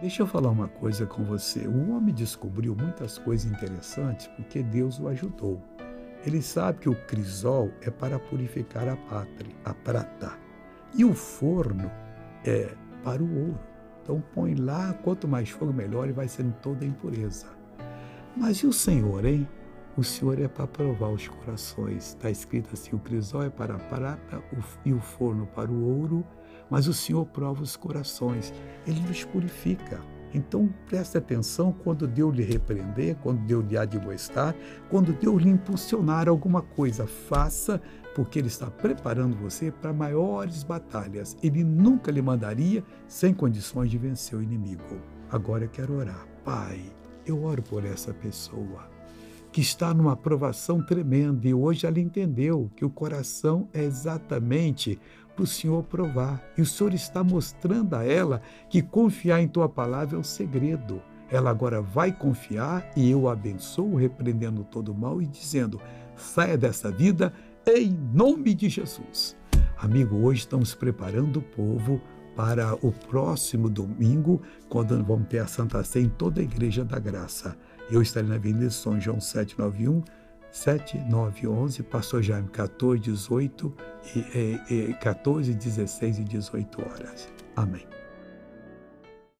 Deixa eu falar uma coisa com você. O homem descobriu muitas coisas interessantes porque Deus o ajudou. Ele sabe que o crisol é para purificar a pátria, a prata, e o forno é para o ouro. Então põe lá, quanto mais fogo melhor e vai sendo toda a impureza. Mas e o Senhor, hein? O Senhor é para provar os corações. Está escrito assim: o crisol é para a prata e o forno para o ouro, mas o Senhor prova os corações. Ele nos purifica. Então preste atenção quando Deus lhe repreender, quando Deus lhe admoestar, quando Deus lhe impulsionar alguma coisa, faça, porque Ele está preparando você para maiores batalhas. Ele nunca lhe mandaria sem condições de vencer o inimigo. Agora eu quero orar. Pai, eu oro por essa pessoa que está numa aprovação tremenda e hoje ela entendeu que o coração é exatamente para o Senhor provar. E o Senhor está mostrando a ela que confiar em tua palavra é o segredo. Ela agora vai confiar e eu abençoo, repreendendo todo o mal e dizendo: saia dessa vida em nome de Jesus. Amigo, hoje estamos preparando o povo para o próximo domingo, quando vamos ter a Santa Ceia em toda a Igreja da Graça. Eu estarei na Avenida São João 791 7911, Pastor Jaime, 14, 18, e, e, e 14, 16 e 18 horas. Amém.